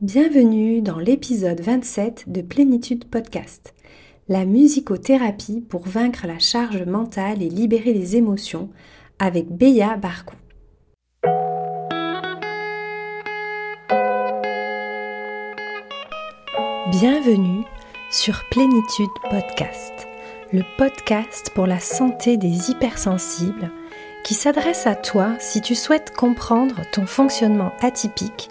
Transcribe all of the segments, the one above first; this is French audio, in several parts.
Bienvenue dans l'épisode 27 de Plénitude Podcast, la musicothérapie pour vaincre la charge mentale et libérer les émotions avec Béa Barcou. Bienvenue sur Plénitude Podcast, le podcast pour la santé des hypersensibles qui s'adresse à toi si tu souhaites comprendre ton fonctionnement atypique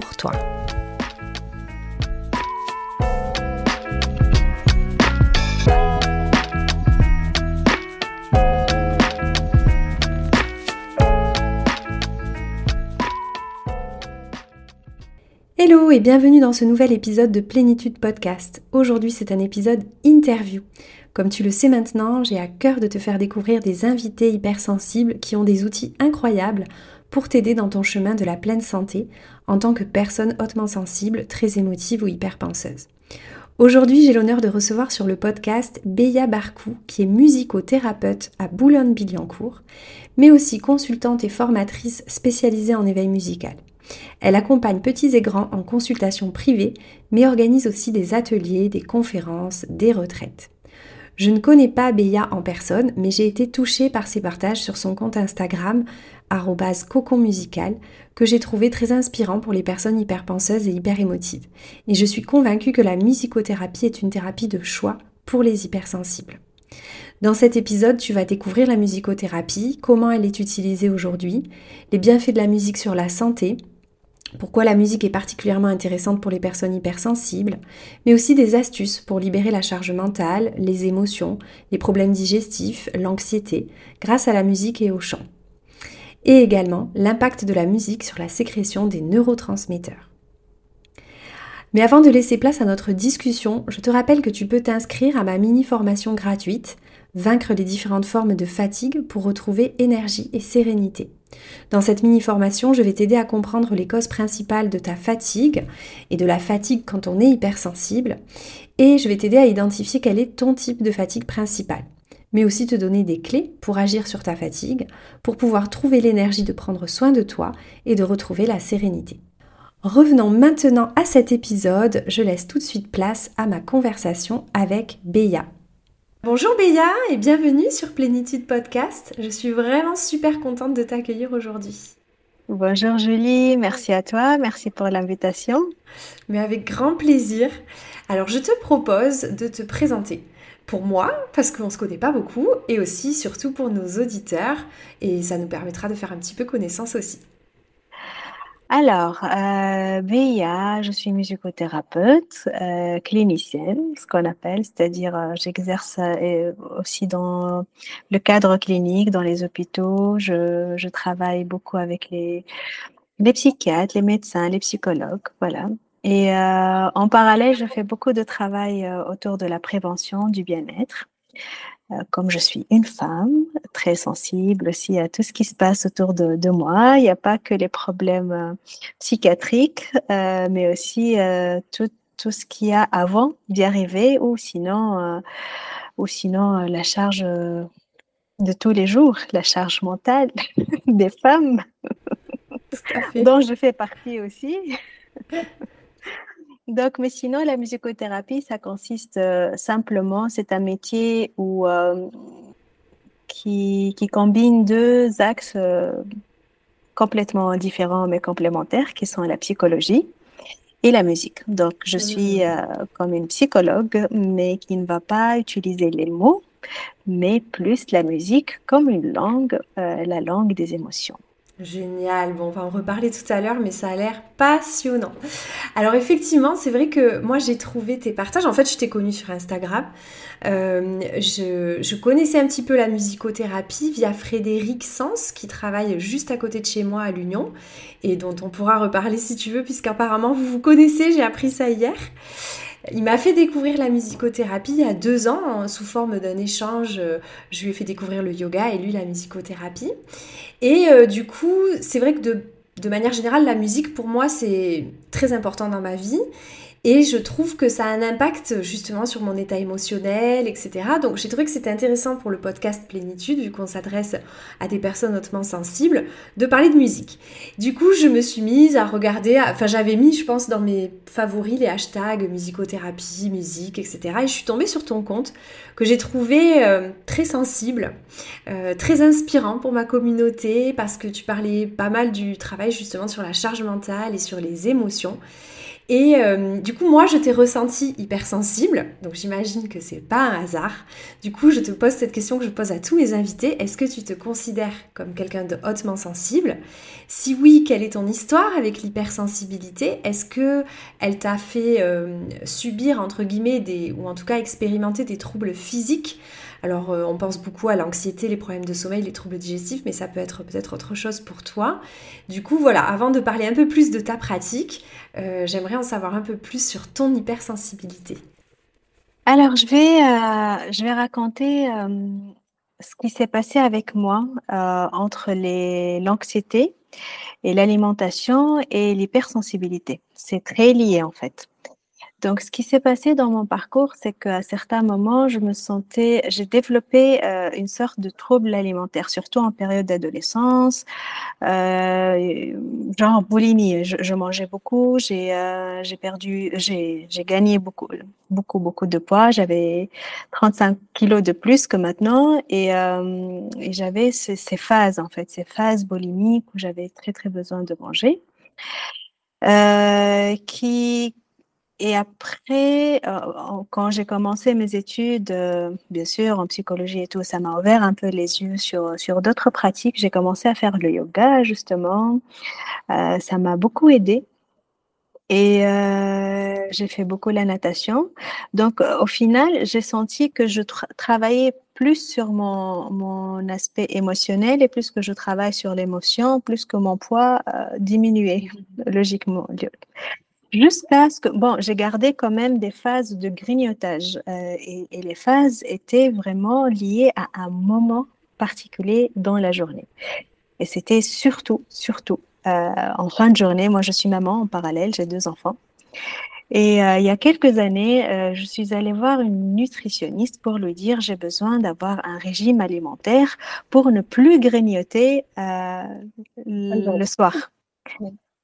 toi. Hello et bienvenue dans ce nouvel épisode de Plénitude Podcast. Aujourd'hui c'est un épisode interview. Comme tu le sais maintenant, j'ai à cœur de te faire découvrir des invités hypersensibles qui ont des outils incroyables pour t'aider dans ton chemin de la pleine santé en tant que personne hautement sensible, très émotive ou hyperpenseuse. Aujourd'hui, j'ai l'honneur de recevoir sur le podcast Béa Barcou, qui est musicothérapeute à Boulogne-Billancourt, mais aussi consultante et formatrice spécialisée en éveil musical. Elle accompagne petits et grands en consultation privée, mais organise aussi des ateliers, des conférences, des retraites. Je ne connais pas Béa en personne, mais j'ai été touchée par ses partages sur son compte Instagram, coconmusical, que j'ai trouvé très inspirant pour les personnes hyperpenseuses et hyper émotives. Et je suis convaincue que la musicothérapie est une thérapie de choix pour les hypersensibles. Dans cet épisode, tu vas découvrir la musicothérapie, comment elle est utilisée aujourd'hui, les bienfaits de la musique sur la santé, pourquoi la musique est particulièrement intéressante pour les personnes hypersensibles, mais aussi des astuces pour libérer la charge mentale, les émotions, les problèmes digestifs, l'anxiété, grâce à la musique et au chant. Et également l'impact de la musique sur la sécrétion des neurotransmetteurs. Mais avant de laisser place à notre discussion, je te rappelle que tu peux t'inscrire à ma mini-formation gratuite Vaincre les différentes formes de fatigue pour retrouver énergie et sérénité. Dans cette mini-formation, je vais t'aider à comprendre les causes principales de ta fatigue et de la fatigue quand on est hypersensible et je vais t'aider à identifier quel est ton type de fatigue principale mais aussi te donner des clés pour agir sur ta fatigue, pour pouvoir trouver l'énergie de prendre soin de toi et de retrouver la sérénité. Revenons maintenant à cet épisode, je laisse tout de suite place à ma conversation avec Béa. Bonjour Béa et bienvenue sur Plénitude Podcast. Je suis vraiment super contente de t'accueillir aujourd'hui. Bonjour Julie, merci à toi, merci pour l'invitation. Mais avec grand plaisir. Alors je te propose de te présenter. Pour moi, parce qu'on ne se connaît pas beaucoup, et aussi surtout pour nos auditeurs, et ça nous permettra de faire un petit peu connaissance aussi. Alors, euh, je suis musicothérapeute, euh, clinicienne, ce qu'on appelle, c'est-à-dire euh, j'exerce euh, aussi dans le cadre clinique, dans les hôpitaux. Je, travaille beaucoup avec les psychiatres, les médecins, les psychologues, voilà. Et euh, en parallèle, je fais beaucoup de travail euh, autour de la prévention du bien-être. Euh, comme je suis une femme très sensible aussi à tout ce qui se passe autour de, moi, il n'y a pas que les problèmes psychiatriques, mais aussi tout, tout, ce qu'il y a avant d'y arriver ou sinon, ou sinon la charge de tous les jours, la charge mentale des femmes, dont je fais partie aussi. Donc, mais sinon, la musicothérapie, ça consiste euh, simplement, c'est un métier où, euh, qui, qui, combine deux axes euh, complètement différents mais complémentaires, qui sont la psychologie et la musique. Donc, je suis comme une psychologue, mais qui ne va pas utiliser les mots, mais plus la musique comme une langue, la langue des émotions. Génial. Bon, on va en reparler tout à l'heure, mais ça a l'air passionnant. Alors effectivement, c'est vrai que moi j'ai trouvé tes partages. En fait, je t'ai connue sur Instagram. Euh, je, connaissais un petit peu la musicothérapie via Frédéric Sens, qui travaille juste à côté de chez moi à l'Union, et dont on pourra reparler si tu veux, puisqu'apparemment vous vous connaissez. J'ai appris ça hier. Il m'a fait découvrir la musicothérapie il y a deux ans sous forme d'un échange. Euh, je lui ai fait découvrir le yoga et lui la musicothérapie. Et euh, du coup, c'est vrai que de manière générale, la musique pour moi c'est très important dans ma vie. Et je trouve que ça a un impact justement sur mon état émotionnel, etc. Donc j'ai trouvé que c'était intéressant pour le podcast Plénitude, vu qu'on s'adresse à des personnes hautement sensibles, de parler de musique. Du coup, je me suis mise à regarder, enfin j'avais mis, je pense, dans mes favoris les hashtags musicothérapie, musique, etc. Et je suis tombée sur ton compte que j'ai trouvé euh, très sensible, euh, très inspirant pour ma communauté, parce que tu parlais pas mal du travail justement sur la charge mentale et sur les émotions. Et euh, du coup, moi, je t'ai ressenti hypersensible, donc j'imagine que c'est pas un hasard. Du coup, je te pose cette question que je pose à tous mes invités. Est-ce que tu te considères comme quelqu'un de hautement sensible? Si oui, quelle est ton histoire avec l'hypersensibilité? Est-ce que elle t'a fait euh, subir entre guillemets ou en tout cas expérimenter des troubles physiques? Alors, euh, on pense beaucoup à l'anxiété, les problèmes de sommeil, les troubles digestifs, mais ça peut être peut-être autre chose pour toi. Du coup, voilà, avant de parler un peu plus de ta pratique, euh, j'aimerais en savoir un peu plus sur ton hypersensibilité. Alors, je vais, euh, je vais raconter ce qui s'est passé avec moi entre l'anxiété et l'alimentation et l'hypersensibilité. C'est très lié en fait. Donc, ce qui s'est passé dans mon parcours, c'est qu'à certains moments, je me sentais, j'ai développé euh, une sorte de trouble alimentaire, surtout en période d'adolescence, euh, genre boulimie. Je, mangeais beaucoup, j'ai euh, j'ai perdu, j'ai gagné beaucoup, beaucoup, beaucoup de poids. J'avais 35 kilos de plus que maintenant, et, euh, et j'avais ces, ces phases en fait, ces phases boulimiques où j'avais très très besoin de manger. Euh, qui et après, euh, quand j'ai commencé mes études, euh, bien sûr, en psychologie et tout, ça m'a ouvert un peu les yeux sur, sur d'autres pratiques. J'ai commencé à faire le yoga, justement. Euh, ça m'a beaucoup aidé. Et j'ai fait beaucoup la natation. Donc, au final, j'ai senti que je travaillais plus sur mon, mon aspect émotionnel et plus que je travaille sur l'émotion, plus que mon poids diminuait, logiquement. Jusqu'à ce que, bon, j'ai gardé quand même des phases de grignotage euh, et, et, les phases étaient vraiment liées à un moment particulier dans la journée. Et c'était surtout, surtout euh, en fin de journée. Moi, je suis maman en parallèle, j'ai deux enfants. Et euh, il y a quelques années, euh, je suis allée voir une nutritionniste pour lui dire j'ai besoin d'avoir un régime alimentaire pour ne plus grignoter euh, le soir.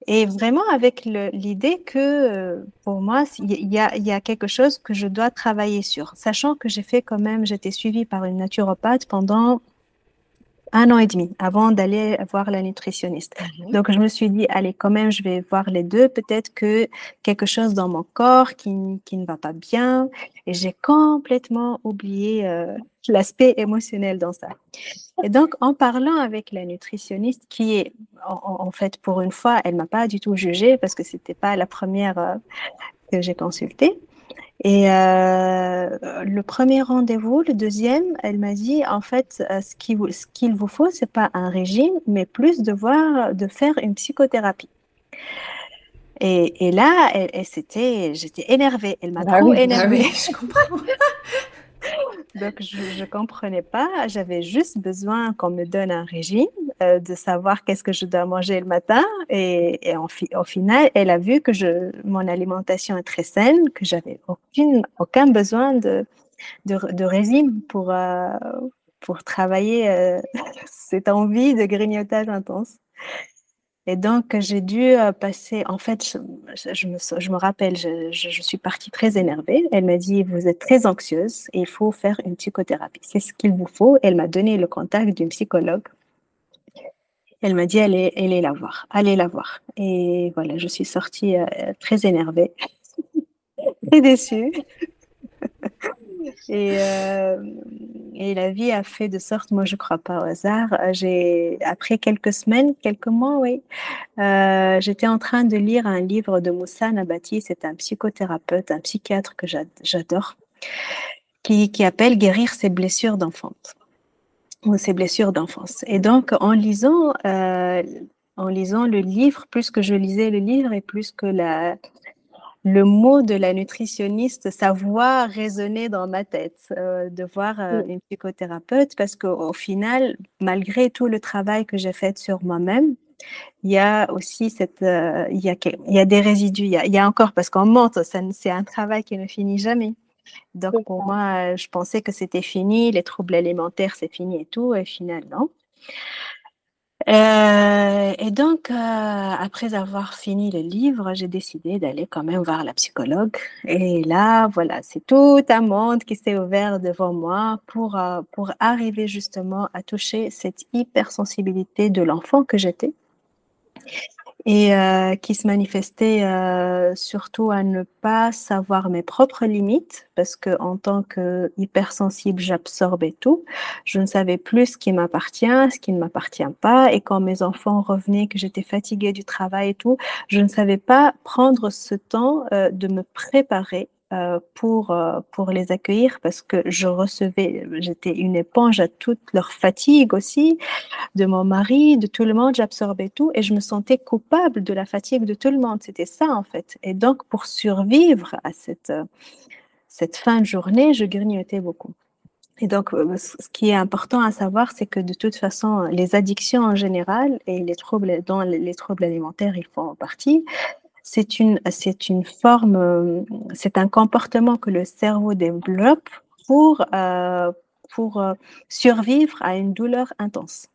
Et vraiment avec l'idée que euh, pour moi, il y a, y a, quelque chose que je dois travailler sur, sachant que j'ai fait quand même, j'étais suivie par une naturopathe pendant un an et demi avant d'aller voir la nutritionniste. Mhm. Donc, je me suis dit, allez, quand même, je vais voir les deux. Peut-être que quelque chose dans mon corps qui, qui ne va pas bien. Et j'ai complètement oublié euh, l'aspect émotionnel dans ça. Et donc, en parlant avec la nutritionniste, qui est, en, fait, pour une fois, elle m'a pas du tout jugée parce que c'était pas la première euh, que j'ai consultée. Et euh, le premier rendez-vous, le deuxième, elle m'a dit en fait, euh, ce qu'il vous, ce qu'il vous faut, c'est pas un régime, mais plus de voir, de faire une psychothérapie. Et, et là, elle, elle j'étais énervée. Elle m'a bah trop bah énervée. je comprends. Donc, je ne comprenais pas. J'avais juste besoin qu'on me donne un régime, euh, de savoir qu'est-ce que je dois manger le matin. Et, au final, elle a vu que mon alimentation est très saine, que j'avais aucun besoin de régime pour, euh, pour travailler euh, cette envie de grignotage intense. Et donc, j'ai dû euh, passer, en fait, je, me, je me, rappelle, je, je, suis partie très énervée. Elle m'a dit, vous êtes très anxieuse il faut faire une psychothérapie. C'est ce qu'il vous faut. Elle m'a donné le contact d'une psychologue. Elle m'a dit, allez, allez la voir, allez la voir. Et voilà, je suis sortie euh, très énervée, très déçue. Et, euh, et la vie a fait de sorte, moi je crois pas au hasard, euh, après quelques semaines, quelques mois, oui, euh, j'étais en train de lire un livre de Moussa Nabati, c'est un psychothérapeute, un psychiatre que j'adore, qui, qui appelle Guérir ses blessures d'enfance ou ses blessures d'enfance. Et donc en lisant, en lisant le livre, plus que je lisais le livre et plus que la le mot de la nutritionniste, sa voix résonnait dans ma tête, euh, de voir euh, une psychothérapeute, parce qu'au final, malgré tout le travail que j'ai fait sur moi-même, il y a aussi cette, euh, il, y a, il y a des résidus, il y a, il y a encore, parce qu'on monte, c'est un travail qui ne finit jamais. Donc pour moi, je pensais que c'était fini, les troubles alimentaires, c'est fini et tout, et finalement. Euh, et donc, euh, après avoir fini le livre, j'ai décidé d'aller quand même voir la psychologue. Et là, voilà, c'est tout un monde qui s'est ouvert devant moi pour, euh, pour arriver justement à toucher cette hypersensibilité de l'enfant que j'étais et euh, qui se manifestait euh, surtout à ne pas savoir mes propres limites parce que en tant que hypersensible, j'absorbais tout. Je ne savais plus ce qui m'appartient, ce qui ne m'appartient pas et quand mes enfants revenaient que j'étais fatiguée du travail et tout, je ne savais pas prendre ce temps euh, de me préparer pour, euh, pour les accueillir parce que je recevais, j'étais une éponge à toute leur fatigue aussi, de mon mari, de tout le monde, j'absorbais tout et je me sentais coupable de la fatigue de tout le monde. C'était ça en fait. Et donc pour survivre à cette, cette fin de journée, je grignotais beaucoup. Et donc, euh, ce qui est important à savoir, c'est que de toute façon, les addictions en général et les troubles, dont les troubles alimentaires, ils font partie, c'est une, c'est une forme, euh, c'est un comportement que le cerveau développe pour, euh, pour euh, survivre à une douleur intense.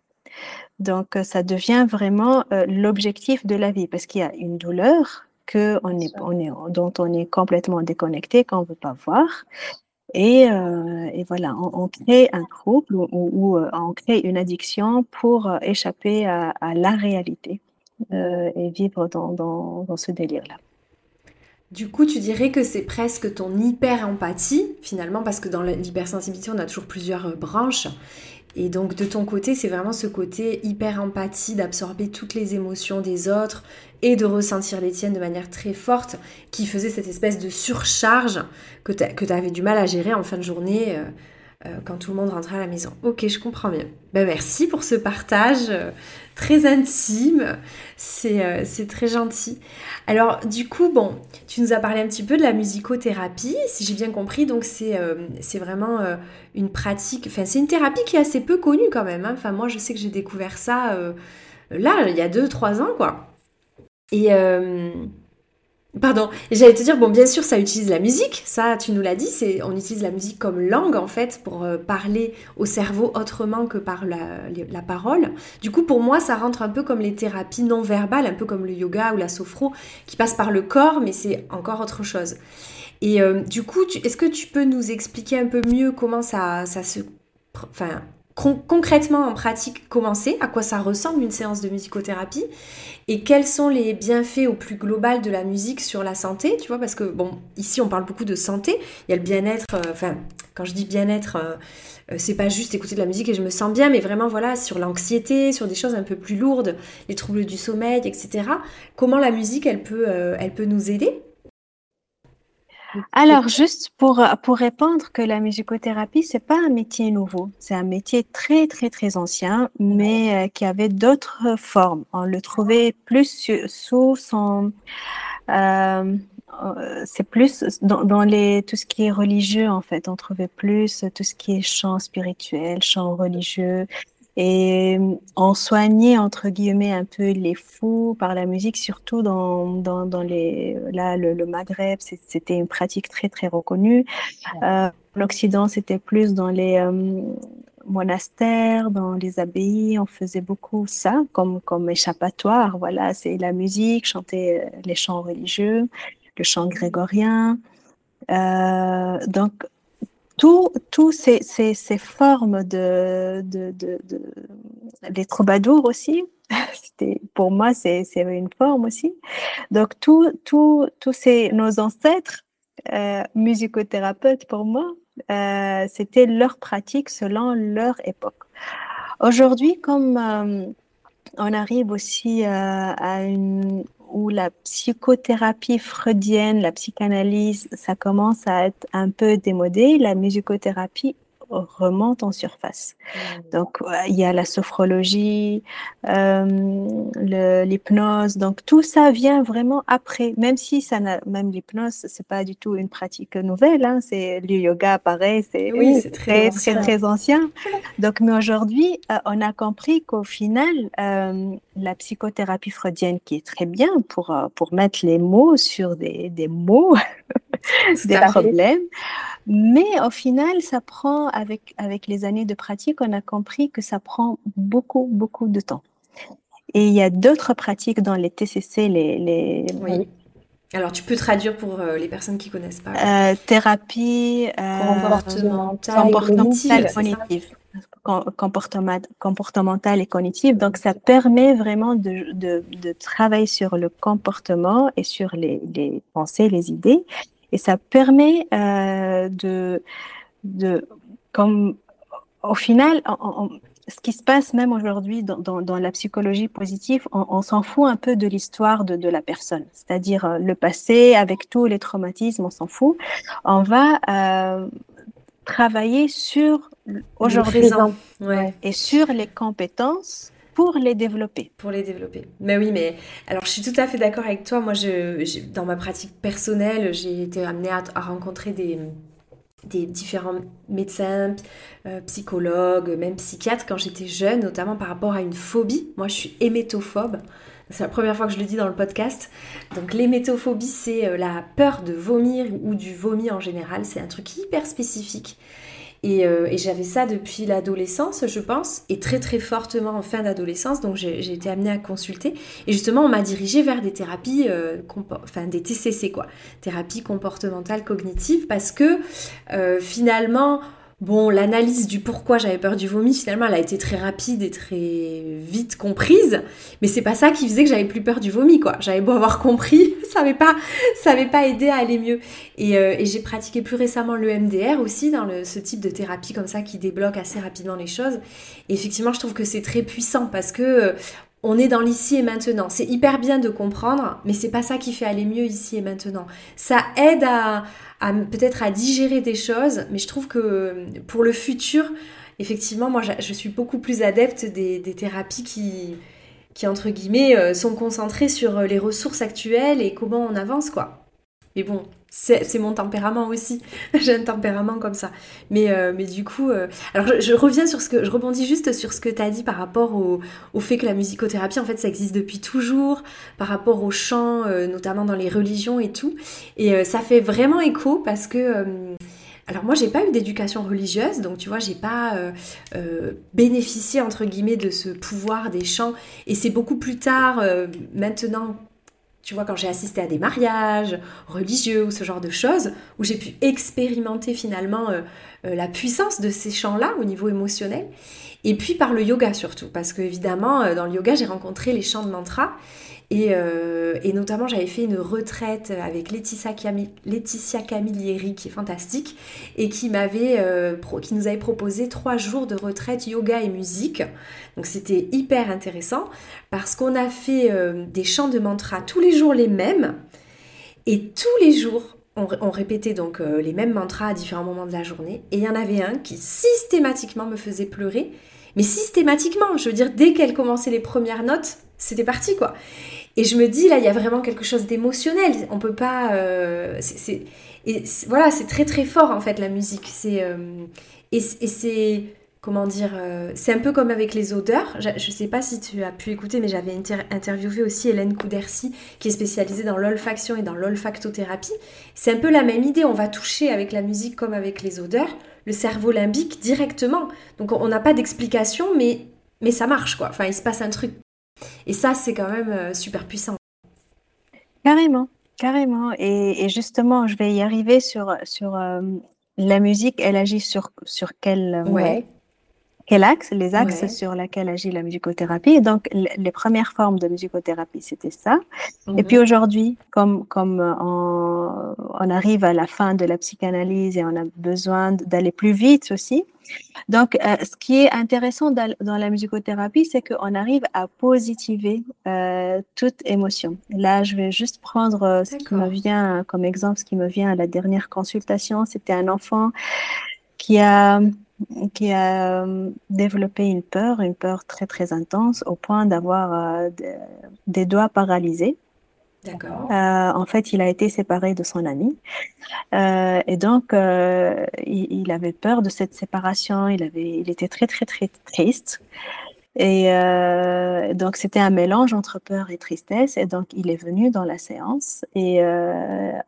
Donc, ça devient vraiment l'objectif de la vie parce qu'il y a une douleur que on est, on est, dont on est complètement déconnecté, qu'on ne veut pas voir. Et, et, voilà, on, crée un trouble ou, on crée une addiction pour échapper à la réalité. Euh, et vivre dans, dans, ce délire-là. Du coup, tu dirais que c'est presque ton hyper-empathie, finalement, parce que dans l'hypersensibilité, on a toujours plusieurs euh, branches. Et donc, de ton côté, c'est vraiment ce côté hyper-empathie, d'absorber toutes les émotions des autres et de ressentir les tiennes de manière très forte, qui faisait cette espèce de surcharge que tu avais du mal à gérer en fin de journée. Euh, euh, quand tout le monde rentrait à la maison. Ok, je comprends bien. Ben, merci pour ce partage euh, très intime. Euh, c'est très gentil. Alors, du coup, bon, tu nous as parlé un petit peu de la musicothérapie, si j'ai bien compris. Donc, c'est vraiment une pratique, enfin, c'est une thérapie qui est assez peu connue quand même. Hein. Enfin, moi, je sais que j'ai découvert ça là, il y a 2-3 ans, quoi. Et Pardon, j'allais te dire, bon, bien sûr, ça utilise la musique, ça, tu nous l'as dit, c'est, on utilise la musique comme langue, en fait, pour euh, parler au cerveau autrement que par la, parole. Du coup, pour moi, ça rentre un peu comme les thérapies non verbales, un peu comme le yoga ou la sophro, qui passe par le corps, mais c'est encore autre chose. Et euh, du coup, est-ce que tu peux nous expliquer un peu mieux comment ça, ça se... Enfin, concrètement en pratique commencer, à quoi ça ressemble une séance de musicothérapie et quels sont les bienfaits au plus global de la musique sur la santé, tu vois, parce que bon, ici on parle beaucoup de santé, il y a le bien-être, euh, enfin, quand je dis bien-être, euh, euh, c'est pas juste écouter de la musique et je me sens bien, mais vraiment voilà, sur l'anxiété, sur des choses un peu plus lourdes, les troubles du sommeil, etc. Comment la musique, elle peut, elle peut nous aider alors, juste pour, pour répondre que la musicothérapie, c'est pas un métier nouveau. C'est un métier très, très, très ancien, mais euh, qui avait d'autres formes. On le trouvait plus sous son... Euh, euh, c'est plus dans, dans, les, tout ce qui est religieux, en fait. On trouvait plus tout ce qui est chant spirituel, chant religieux, et on soignait, entre guillemets, un peu les fous par la musique, surtout dans, dans, dans les, là, le, Maghreb, c'était une pratique très, très reconnue. Euh, L'Occident, c'était plus dans les euh, monastères, dans les abbayes, on faisait beaucoup ça comme, comme échappatoire. Voilà, c'est la musique, chanter euh, les chants religieux, le chant grégorien. Euh, donc, tous ces, ces, ces, formes de, de, de, les troubadours aussi, pour moi c'est une forme aussi. Donc tous tout, ces nos ancêtres euh, musicothérapeutes pour moi, euh, c'était leur pratique selon leur époque. Aujourd'hui, comme euh, on arrive aussi à une où la psychothérapie freudienne, la psychanalyse, ça commence à être un peu démodé, la musicothérapie remonte en surface. Mmh. Donc, il y a la sophrologie, euh, l'hypnose. Donc, tout ça vient vraiment après, même si ça n'a, même l'hypnose, c'est pas du tout une pratique nouvelle. Hein, c'est le yoga, pareil, c'est très, très, très, ancien. Donc, mais aujourd'hui, euh, on a compris qu'au final, euh, la psychothérapie freudienne, qui est très bien pour, pour mettre les mots sur des, des mots, des problèmes, mais au final, ça prend, avec, avec les années de pratique, on a compris que ça prend beaucoup, beaucoup de temps. Et il y a d'autres pratiques dans les TCC, les... les... Oui. Alors, tu peux traduire pour euh, les personnes qui connaissent pas. Euh, thérapie euh, comportementale, cognitive. comportementale et cognitive. Donc, ça permet vraiment de, de, de, travailler sur le comportement et sur les, les pensées, les idées. Et ça permet euh, de, de, comme au final, ce qui se passe même aujourd'hui dans, dans, dans, la psychologie positive, on, on s'en fout un peu de l'histoire de, de, la personne, c'est-à-dire euh, le passé avec tous les traumatismes, on s'en fout. On va euh, travailler sur aujourd'hui ouais. et sur les compétences pour les développer. Pour les développer. Mais oui, mais alors je suis tout à fait d'accord avec toi. Moi, je, dans ma pratique personnelle, j'ai été amenée à, rencontrer des, des différents médecins, euh, psychologues, même psychiatres quand j'étais jeune, notamment par rapport à une phobie. Moi, je suis hémétophobe. C'est la première fois que je le dis dans le podcast. Donc l'hémétophobie, c'est euh, la peur de vomir ou du vomi en général. C'est un truc hyper spécifique. Euh, et, j'avais ça depuis l'adolescence, je pense, et très très fortement en fin d'adolescence. Donc j'ai été amenée à consulter. Et justement, on m'a dirigée vers des thérapies, euh, enfin des TCC quoi, thérapie comportementale cognitive, parce que euh, finalement, Bon, l'analyse du pourquoi j'avais peur du vomi, finalement, elle a été très rapide et très vite comprise. Mais c'est pas ça qui faisait que j'avais plus peur du vomi, quoi. J'avais beau avoir compris, ça n'avait pas, ça pas aidé à aller mieux. Et, euh, j'ai pratiqué plus récemment le MDR aussi, dans ce type de thérapie comme ça qui débloque assez rapidement les choses. Et effectivement, je trouve que c'est très puissant parce que euh, on est dans l'ici et maintenant. C'est hyper bien de comprendre, mais c'est pas ça qui fait aller mieux ici et maintenant. Ça aide à, peut-être à digérer des choses, mais je trouve que pour le futur, effectivement, moi je suis beaucoup plus adepte des, thérapies qui, entre guillemets, euh, sont concentrées sur les ressources actuelles et comment on avance, quoi. Mais bon, c'est mon tempérament aussi. J'ai un tempérament comme ça. Mais, euh, mais du coup, euh, alors je, reviens sur ce que je rebondis juste sur ce que tu as dit par rapport au, au, fait que la musicothérapie en fait ça existe depuis toujours, par rapport au chant, euh, notamment dans les religions et tout. Et ça fait vraiment écho parce que alors moi j'ai pas eu d'éducation religieuse, donc tu vois j'ai pas bénéficié entre guillemets de ce pouvoir des chants. Et c'est beaucoup plus tard, maintenant tu vois, quand j'ai assisté à des mariages religieux ou ce genre de choses, où j'ai pu expérimenter finalement euh, euh, la puissance de ces chants-là au niveau émotionnel. Et puis par le yoga surtout, parce que évidemment, euh, dans le yoga, j'ai rencontré les chants de mantra. Euh, et, notamment, j'avais fait une retraite avec Laetitia, Camilleri, qui est fantastique, et qui, euh, qui nous avait proposé trois jours de retraite yoga et musique. Donc c'était hyper intéressant parce qu'on a fait euh, des chants de mantra tous les jours les mêmes, et tous les jours, on, répétait donc les mêmes mantras à différents moments de la journée, et il y en avait un qui systématiquement me faisait pleurer. Mais systématiquement, je veux dire, dès qu'elle commençait les premières notes, c'était parti quoi. Et je me dis, là, il y a vraiment quelque chose d'émotionnel. On peut pas. Euh, voilà, c'est très très fort en fait la musique. C'est euh, et, c'est comment dire, euh, c'est un peu comme avec les odeurs. Je, ne sais pas si tu as pu écouter, mais j'avais interviewé aussi Hélène Coudercy, qui est spécialisée dans l'olfaction et dans l'olfactothérapie. C'est un peu la même idée. On va toucher avec la musique comme avec les odeurs le cerveau limbique directement. Donc on n'a pas d'explication, mais mais ça marche quoi. Enfin, il se passe un truc et ça, c'est quand même euh, super puissant. Carrément, carrément. Et, justement, je vais y arriver sur, sur euh, la musique, elle agit sur, sur quel, ouais. Quel axe, les axes sur lesquels agit la musicothérapie. donc, les premières formes de musicothérapie, c'était ça. Et puis mhm. aujourd'hui, comme, comme on arrive à la fin de la psychanalyse et on a besoin d'aller plus vite aussi. Donc, euh, ce qui est intéressant dans, la musicothérapie, c'est qu'on arrive à positiver euh, toute émotion. Là, je vais juste prendre euh, ce qui me vient comme exemple, ce qui me vient à la dernière consultation. C'était un enfant qui a qui a développé une peur, une peur très très intense au point d'avoir des doigts paralysés. D'accord. Euh, en fait, il a été séparé de son ami. Euh, et donc, euh, il, avait peur de cette séparation. Il, avait, il était très, très, très triste. Et donc, c'était un mélange entre peur et tristesse. Et donc, il est venu dans la séance. Et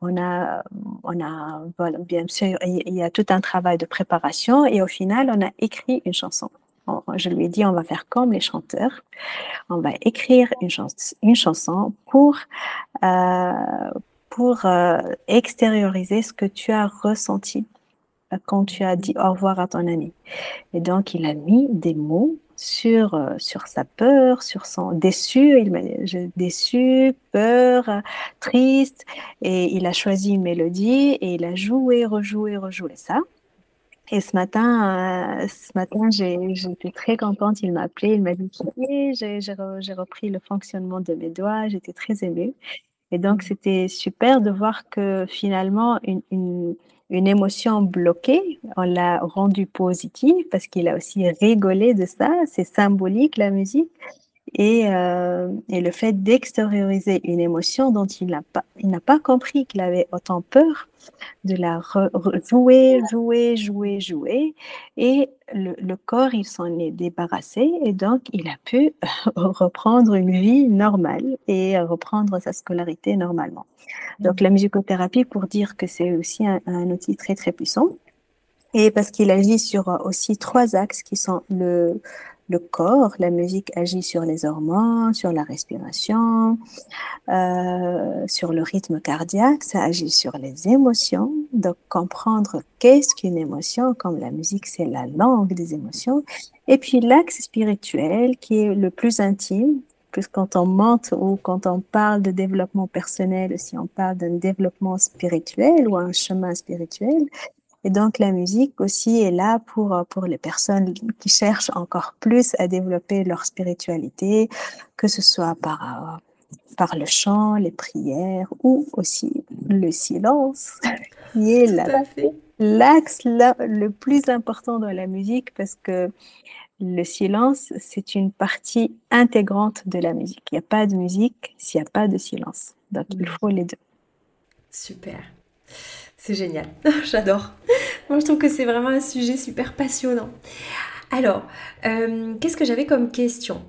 on a, on a bien sûr, il y a tout un travail de préparation. Et au final, on a écrit une chanson je lui ai dit, on va faire comme les chanteurs. On va écrire une, une chanson pour, euh, pour euh, extérioriser ce que tu as ressenti euh, quand tu as dit au revoir à ton ami. Et donc, il a mis des mots sur, sur sa peur, sur son déçu, il m'a déçu, peur, triste, et il a choisi une mélodie et il a joué, rejoué, rejoué ça. Et ce matin, euh, ce matin, j'étais très contente. Il m'a appelé, il m'a dit j'ai repris le fonctionnement de mes doigts. J'étais très émue. Et donc, c'était super de voir que finalement, une, une émotion bloquée, on l'a rendue positive parce qu'il a aussi rigolé de ça. C'est symbolique, la musique. Et, euh, et, le fait d'extérioriser une émotion dont il n'a pas, il n'a pas compris qu'il avait autant peur, de la jouer, jouer, jouer, jouer, et le, le corps, il s'en est débarrassé, et donc il a pu reprendre une vie normale et reprendre sa scolarité normalement. Donc la musicothérapie, pour dire que c'est aussi un, un outil très très puissant, et parce qu'il agit sur aussi trois axes qui sont le le corps, la musique agit sur les hormones, sur la respiration, euh, sur le rythme cardiaque, ça agit sur les émotions. Donc comprendre qu'est-ce qu'une émotion, comme la musique c'est la langue des émotions. Et puis l'axe spirituel qui est le plus intime, puisque quand on monte ou quand on parle de développement personnel, si on parle d'un développement spirituel ou un chemin spirituel, et donc la musique aussi est là pour, euh, pour les personnes qui cherchent encore plus à développer leur spiritualité, que ce soit par, euh, par le chant, les prières ou aussi le silence, qui est l'axe le plus important dans la musique parce que le silence, c'est une partie intégrante de la musique. Il n'y a pas de musique s'il n'y a pas de silence. Donc il faut les deux. Super. C'est génial, j'adore. Moi, je trouve que c'est vraiment un sujet super passionnant. Alors, euh, qu'est-ce que j'avais comme question?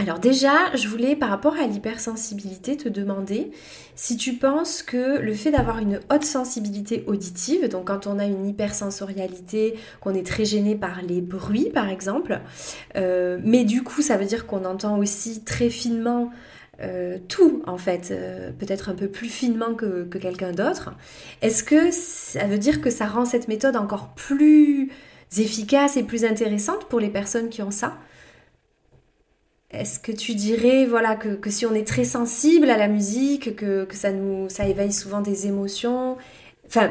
Alors déjà, je voulais par rapport à l'hypersensibilité te demander si tu penses que le fait d'avoir une haute sensibilité auditive, donc quand on a une hypersensorialité, qu'on est très gêné par les bruits par exemple, euh, mais du coup ça veut dire qu'on entend aussi très finement euh, tout en fait, euh, peut-être un peu plus finement que, quelqu'un d'autre. Est-ce que ça veut dire que ça rend cette méthode encore plus efficace et plus intéressante pour les personnes qui ont ça? Est-ce que tu dirais voilà que, si on est très sensible à la musique, que, que ça nous ça éveille souvent des émotions, enfin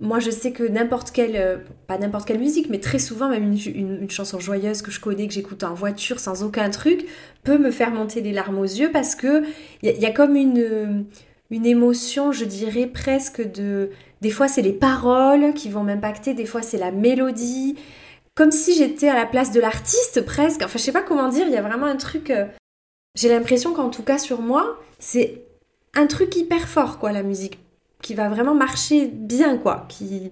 moi, je sais que n'importe quelle, euh, pas n'importe quelle musique, mais très souvent, même une, chanson joyeuse que je connais, que j'écoute en voiture sans aucun truc, peut me faire monter les larmes aux yeux parce que il y, a comme une, une émotion, je dirais presque de. Des fois, c'est les paroles qui vont m'impacter, des fois, c'est la mélodie. Comme si j'étais à la place de l'artiste presque. Enfin, je sais pas comment dire, il y a vraiment un truc. Euh, j'ai l'impression qu'en tout cas, sur moi, c'est un truc hyper fort, quoi, la musique qui va vraiment marcher bien, quoi. Qui...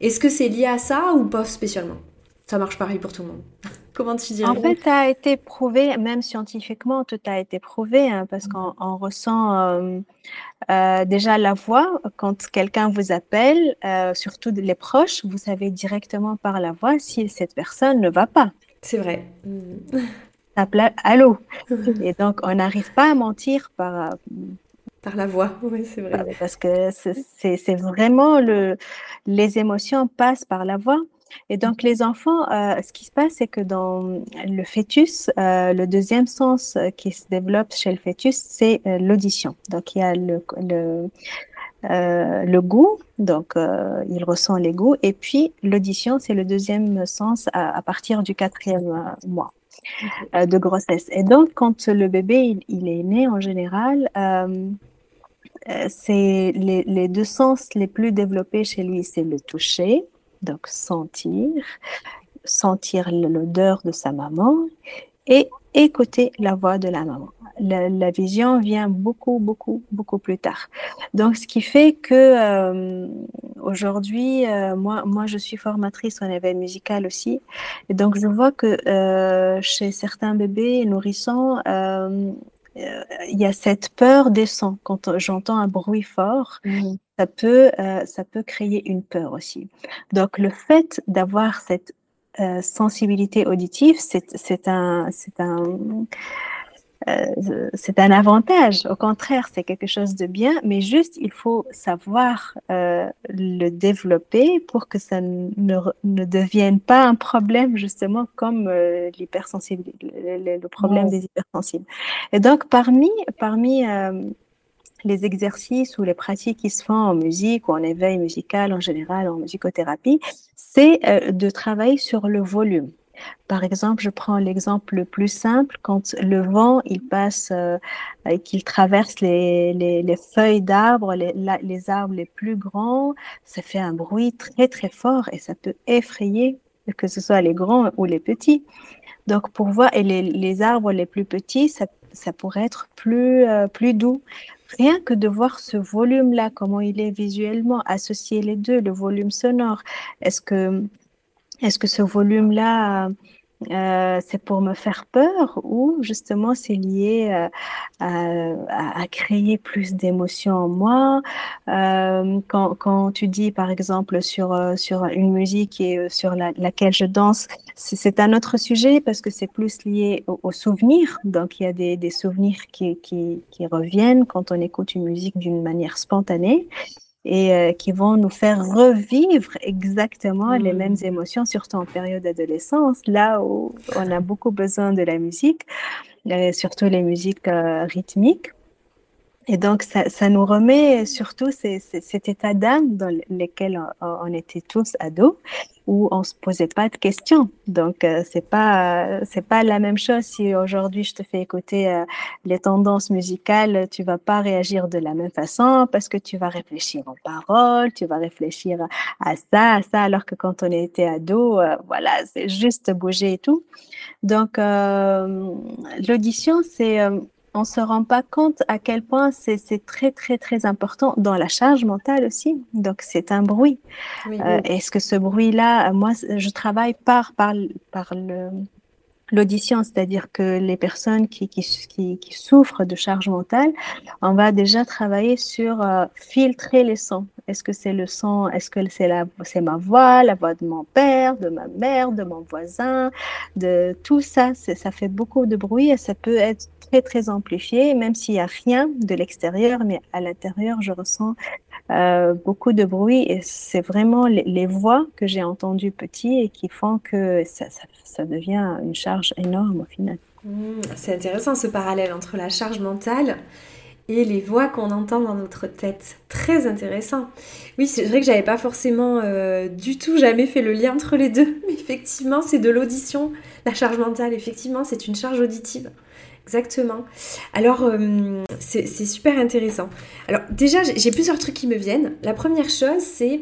Est-ce que c'est lié à ça ou pas spécialement? Ça marche pareil pour tout le monde. Comment tu dirais? En fait, ça a été prouvé, même scientifiquement, tout a été prouvé, hein, parce qu'on ressent euh, euh, déjà la voix. Quand quelqu'un vous appelle, euh, surtout les proches, vous savez directement par la voix si cette personne ne va pas. C'est vrai. Allô? Et donc, on n'arrive pas à mentir par, par la voix, oui, c'est vrai. Parce que c'est vraiment le, les émotions passent par la voix. Et donc, les enfants, euh, ce qui se passe, c'est que dans le fœtus, euh, le deuxième sens euh, qui se développe chez le fœtus, c'est l'audition. Donc, il y a le, le goût, donc il ressent les goûts, et puis l'audition, c'est le deuxième sens à, partir du quatrième mois. de grossesse. Et donc, quand le bébé il, est né, en général, c'est les, deux sens les plus développés chez lui, c'est le toucher, donc sentir, sentir l'odeur de sa maman et écouter la voix de la maman. La, vision vient beaucoup, beaucoup, beaucoup plus tard. Donc, ce qui fait que euh, aujourd'hui, euh, moi, moi, je suis formatrice en éveil musical aussi. Et donc, je vois que euh, chez certains bébés nourrissants, il y a cette peur des sons. Quand j'entends un bruit fort, mmh. ça, peut, ça peut créer une peur aussi. Donc, le fait d'avoir cette euh, sensibilité auditive, c'est un, un, euh, c'est un avantage. Au contraire, c'est quelque chose de bien, mais juste il faut savoir euh, le développer pour que ça ne, ne, devienne pas un problème justement comme l'hypersensibilité, le, problème des hypersensibles. Et donc parmi parmi les exercices ou les pratiques qui se font en musique ou en éveil musical en général, en musicothérapie, c'est euh, de travailler sur le volume. Par exemple, je prends l'exemple le plus simple, quand le vent, il passe euh, qu'il traverse les, les, feuilles d'arbres, les, les, arbres les plus grands, ça fait un bruit très très fort et ça peut effrayer, que ce soit les grands ou les petits. Donc pour voir, et les, les arbres les plus petits, ça, ça pourrait être plus, euh, plus doux. Rien que de voir ce volume-là, comment il est visuellement, associer les deux, le volume sonore. Est-ce que, est-ce que ce volume-là euh, c'est pour me faire peur ou justement c'est lié euh, à, créer plus d'émotions en moi? Euh, quand, tu dis par exemple sur, sur une musique et sur laquelle je danse, c'est un autre sujet parce que c'est plus lié aux souvenirs. Donc il y a des, des souvenirs qui, qui reviennent quand on écoute une musique d'une manière spontanée et euh, qui vont nous faire revivre exactement les mêmes mmh. émotions, surtout en période d'adolescence, là où on a beaucoup besoin de la musique, euh, surtout les musiques euh, rythmiques. Et donc, ça, ça, nous remet surtout cet état d'âme dans lequel on, était tous ados, où on se posait pas de questions. Donc, euh, c'est pas c'est pas la même chose si aujourd'hui je te fais écouter euh, les tendances musicales, tu vas pas réagir de la même façon parce que tu vas réfléchir aux paroles, tu vas réfléchir à ça, à ça, alors que quand on était ado, euh, voilà, c'est juste bouger et tout. Donc, l'audition, c'est on se rend pas compte à quel point c'est très très très important dans la charge mentale aussi. Donc c'est un bruit. Euh, est-ce que ce bruit-là, moi je travaille par par par le l'audition, c'est-à-dire que les personnes qui, qui, qui, souffrent de charge mentale, on va déjà travailler sur euh, filtrer les sons. Est-ce que c'est le son, est-ce que c'est la, c'est ma voix, la voix de mon père, de ma mère, de mon voisin, de tout ça, ça fait beaucoup de bruit et ça peut être très, amplifié, même s'il n'y a rien de l'extérieur, mais à l'intérieur, je ressens euh, beaucoup de bruit et c'est vraiment les, voix que j'ai entendues petit et qui font que ça, devient une charge énorme au final. Mmh, c'est intéressant ce parallèle entre la charge mentale et les voix qu'on entend dans notre tête. Très intéressant. Oui, c'est vrai que j'avais pas forcément euh, du tout jamais fait le lien entre les deux, mais effectivement, c'est de l'audition. La charge mentale, effectivement, c'est une charge auditive. Exactement. Alors, euh, c'est super intéressant. Alors, déjà, j'ai plusieurs trucs qui me viennent. La première chose, c'est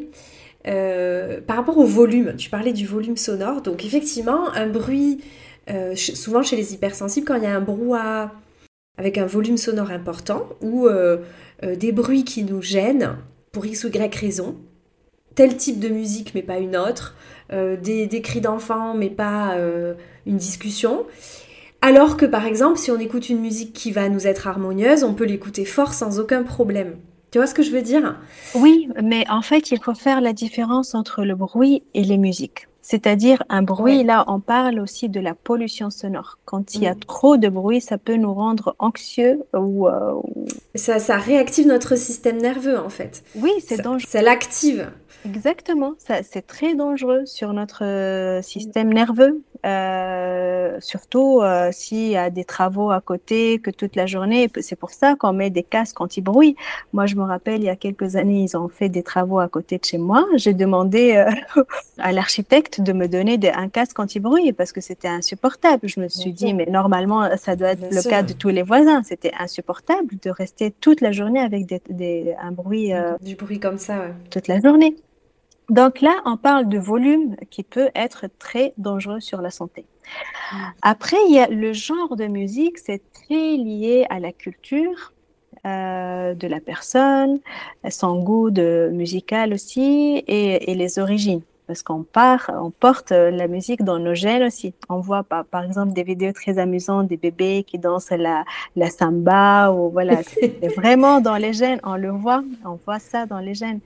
euh, par rapport au volume. Tu parlais du volume sonore. Donc, effectivement, un bruit, euh, souvent chez les hypersensibles, quand il y a un brouhaha avec un volume sonore important ou des bruits qui nous gênent pour x ou y raison, tel type de musique mais pas une autre, des, des, cris d'enfants mais pas une discussion, alors que par exemple, si on écoute une musique qui va nous être harmonieuse, on peut l'écouter fort sans aucun problème. Tu vois ce que je veux dire? Oui, mais en fait, il faut faire la différence entre le bruit et les musiques. C'est-à-dire un bruit, là, on parle aussi de la pollution sonore. Quand il y a mm. trop de bruit, ça peut nous rendre anxieux ou... Euh, ça, ça réactive notre système nerveux, en fait. Oui, c'est dangereux. Ça l'active. Exactement, c'est très dangereux sur notre euh, système nerveux euh, surtout euh, s'il y a des travaux à côté, que toute la journée, c'est pour ça qu'on met des casques anti-bruit. Moi, je me rappelle, il y a quelques années, ils ont fait des travaux à côté de chez moi. J'ai demandé euh, à l'architecte de me donner un casque anti-bruit parce que c'était insupportable. Je me suis dit, mais normalement, ça doit être le cas de tous les voisins. C'était insupportable de rester toute la journée avec des, un bruit. du bruit comme ça, ouais. Toute la journée. Donc là, on parle de volume qui peut être très dangereux sur la santé. Mm. Après, il y a le genre de musique, c'est très lié à la culture euh, de la personne, son goût de musical aussi et, les origines. Parce qu'on part, on porte la musique dans nos gènes aussi. On voit par, par exemple des vidéos très amusantes des bébés qui dansent la, la samba ou voilà, c'est vraiment dans les gènes. On le voit, on voit ça dans les gènes.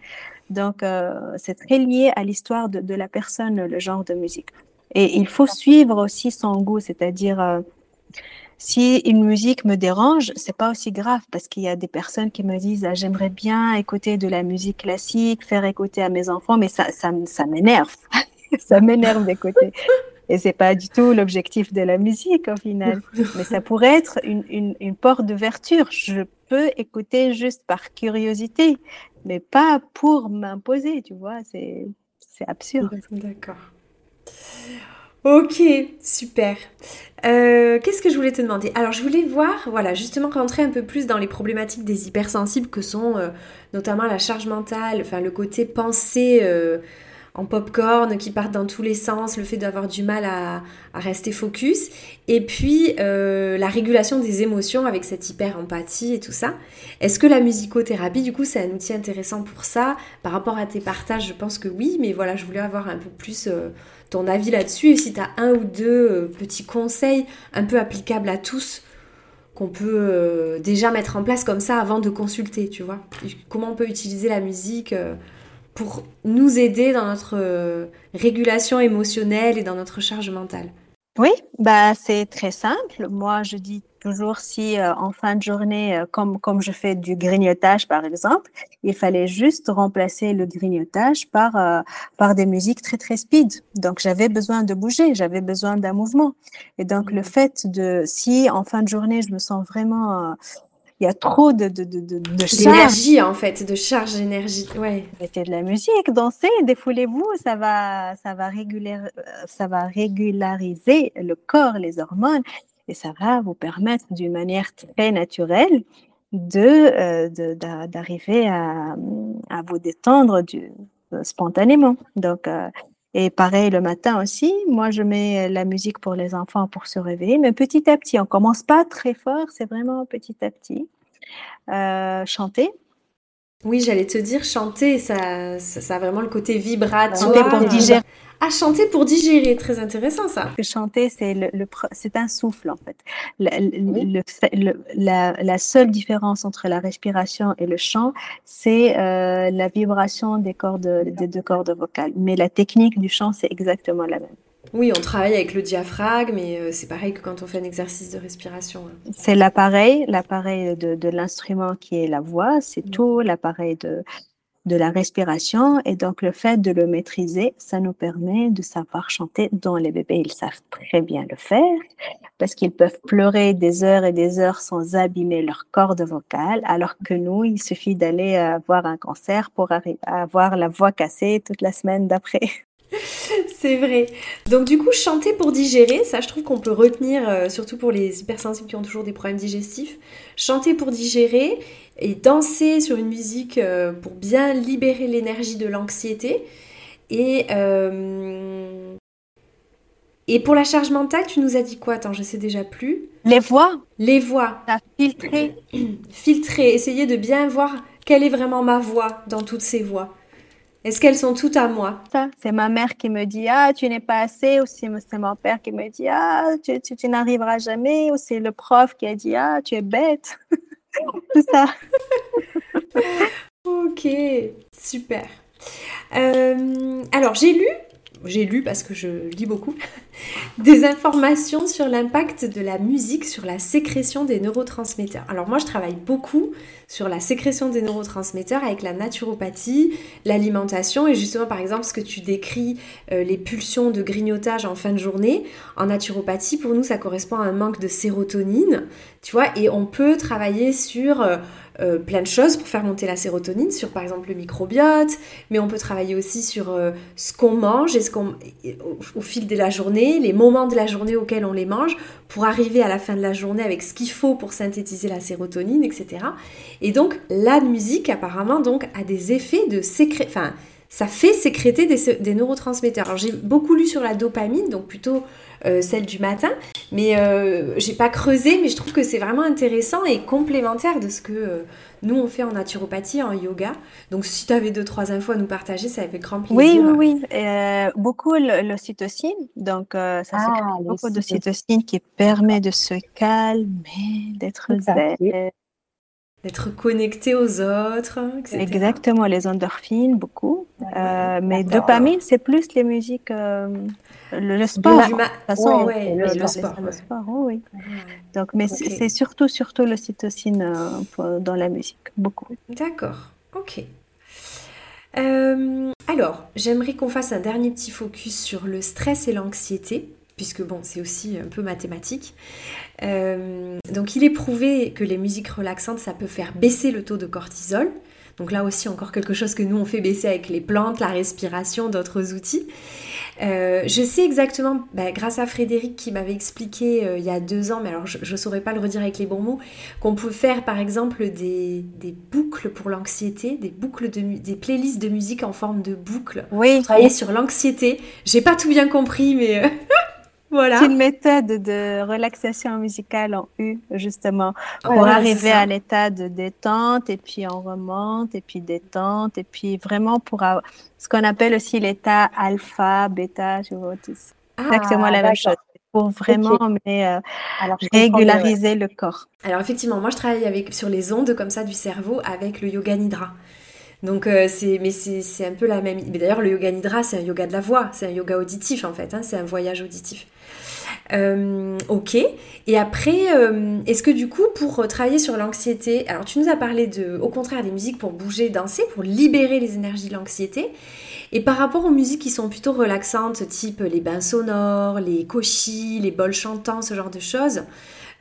Donc, euh, c'est très lié à l'histoire de, la personne, le genre de musique. Et il faut suivre aussi son goût, c'est-à-dire euh, si une musique me dérange, c'est pas aussi grave parce qu'il y a des personnes qui me disent ah, j'aimerais bien écouter de la musique classique, faire écouter à mes enfants, mais ça, ça, m'énerve, ça m'énerve d'écouter. Et c'est pas du tout l'objectif de la musique au final. Mais ça pourrait être une porte d'ouverture. Je peux écouter juste par curiosité mais pas pour m'imposer, tu vois, c'est absurde. D'accord. Ok, super. Euh, qu'est-ce que je voulais te demander? Alors, je voulais voir, voilà, justement rentrer un peu plus dans les problématiques des hypersensibles que sont euh, notamment la charge mentale, enfin le côté pensée euh, en popcorn qui partent dans tous les sens, le fait d'avoir du mal à, rester focus, et puis euh, la régulation des émotions avec cette hyper empathie et tout ça. Est-ce que la musicothérapie, du coup, c'est un outil intéressant pour ça? Par rapport à tes partages, je pense que oui, mais voilà, je voulais avoir un peu plus euh, ton avis là-dessus, et si tu as un ou deux euh, petits conseils un peu applicables à tous qu'on peut déjà mettre en place comme ça avant de consulter, tu vois. Comment on peut utiliser la musique pour nous aider dans notre euh, régulation émotionnelle et dans notre charge mentale Oui, bah c'est très simple. Moi, je dis toujours si euh, en fin de journée, euh, comme, comme je fais du grignotage par exemple, il fallait juste remplacer le grignotage par, par des musiques très très speed. Donc j'avais besoin de bouger, j'avais besoin d'un mouvement. Et donc le mmh. fait de, si en fin de journée je me sens vraiment il y a trop de, de, de, de, D'énergie, en fait, de charge d'énergie. Ouais. Mettez de la musique, dansez, défoulez-vous, ça va, ça, va réguler, ça va régulariser le corps, les hormones, et ça va vous permettre d'une manière très naturelle de, euh, d'arriver à, à vous détendre du, spontanément. Donc, euh, et pareil le matin aussi, moi je mets la musique pour les enfants pour se réveiller, mais petit à petit, on commence pas très fort, c'est vraiment petit à petit. Euh, chanter. Oui, j'allais te dire chanter, ça, ça, a vraiment le côté vibratoire. Chanter pour digérer. À chanter pour digérer, très intéressant ça. chanter, c'est le, c'est un souffle en fait. Le, la, seule différence entre la respiration et le chant, c'est euh, la vibration des cordes, des deux cordes vocales. Mais la technique du chant, c'est exactement la même. Oui, on travaille avec le diaphragme, mais euh, c'est pareil que quand on fait un exercice de respiration. Hein. C'est l'appareil, l'appareil de, de l'instrument qui est la voix, c'est tout l'appareil de, de la respiration et donc le fait de le maîtriser, ça nous permet de savoir chanter dont les bébés, ils savent très bien le faire parce qu'ils peuvent pleurer des heures et des heures sans abîmer leur corde vocale alors que nous, il suffit d'aller euh, voir un concert pour arriver à avoir la voix cassée toute la semaine d'après. C'est vrai. Donc du coup, chanter pour digérer, ça je trouve qu'on peut retenir, euh, surtout pour les hypersensibles qui ont toujours des problèmes digestifs. Chanter pour digérer et danser sur une musique euh, pour bien libérer l'énergie de l'anxiété. Et, euh, et pour la charge mentale, tu nous as dit quoi? Attends, je sais déjà plus. Les voix. Les voix. filtrer. filtrer, essayer de bien voir quelle est vraiment ma voix dans toutes ces voix. Est-ce qu'elles sont toutes à moi? C'est ma mère qui me dit ah tu n'es pas assez, ou c'est mon père qui me dit ah tu, tu, n'arriveras jamais, ou c'est le prof qui a dit ah tu es bête. Tout ça. ok, super. Euh, alors j'ai lu j'ai lu parce que je lis beaucoup, des informations sur l'impact de la musique sur la sécrétion des neurotransmetteurs. Alors moi, je travaille beaucoup sur la sécrétion des neurotransmetteurs avec la naturopathie, l'alimentation et justement par exemple ce que tu décris, euh, les pulsions de grignotage en fin de journée. En naturopathie, pour nous, ça correspond à un manque de sérotonine, tu vois, et on peut travailler sur... Euh, euh, plein de choses pour faire monter la sérotonine, sur par exemple le microbiote, mais on peut travailler aussi sur euh, ce qu'on mange et ce qu'on, au, fil de la journée, les moments de la journée auxquels on les mange, pour arriver à la fin de la journée avec ce qu'il faut pour synthétiser la sérotonine, etc. Et donc la musique apparemment donc a des effets de sécré... Enfin, ça fait sécréter des, des neurotransmetteurs. Alors j'ai beaucoup lu sur la dopamine, donc plutôt euh, celle du matin. Mais euh, j'ai pas creusé, mais je trouve que c'est vraiment intéressant et complémentaire de ce que euh, nous on fait en naturopathie, en yoga. Donc si tu avais deux, trois infos à nous partager, ça fait grand plaisir. Oui, oui, oui. beaucoup l'ocytocine. Donc ça c'est ah, beaucoup d'ocytocine qui permet de se calmer, d'être zen d'être connecté aux autres, etc. Exactement, les endorphines, beaucoup. mais dopamine, c'est plus les musiques le, sport, de toute façon, le, sport, oui. Donc, mais c'est surtout, surtout l'ocytocine euh, dans la musique, beaucoup. D'accord, ok. Euh, alors, j'aimerais qu'on fasse un dernier petit focus sur le stress et l'anxiété, puisque bon, c'est aussi un peu mathématique. Euh, donc, il est prouvé que les musiques relaxantes, ça peut faire baisser le taux de cortisol. Donc là aussi, encore quelque chose que nous, on fait baisser avec les plantes, la respiration, d'autres outils. Euh, je sais exactement, bah, grâce à Frédéric qui m'avait expliqué euh, il y a deux ans, mais alors je ne saurais pas le redire avec les bons mots, qu'on peut faire par exemple des, boucles pour l'anxiété, des boucles de des playlists de musique en forme de boucles. Oui. travailler sur l'anxiété. J'ai pas tout bien compris, mais C'est une méthode de relaxation musicale en U, justement, pour arriver à l'état de détente, et puis on remonte, et puis détente, et puis vraiment pour ce qu'on appelle aussi l'état alpha, bêta, je vois, ah, exactement la même chose pour vraiment euh, régulariser le corps. Alors effectivement, moi je travaille avec, sur les ondes comme ça du cerveau avec le yoga nidra. Donc euh, c'est mais c'est un peu la même. Mais d'ailleurs le yoga nidra c'est un yoga de la voix, c'est un yoga auditif en fait, hein, c'est un voyage auditif. Euh, ok. Et après, euh, est-ce que du coup, pour travailler sur l'anxiété, alors tu nous as parlé de, au contraire, des musiques pour bouger, danser, pour libérer les énergies de l'anxiété. Et par rapport aux musiques qui sont plutôt relaxantes, type les bains sonores, les koshis, les bols chantants, ce genre de choses,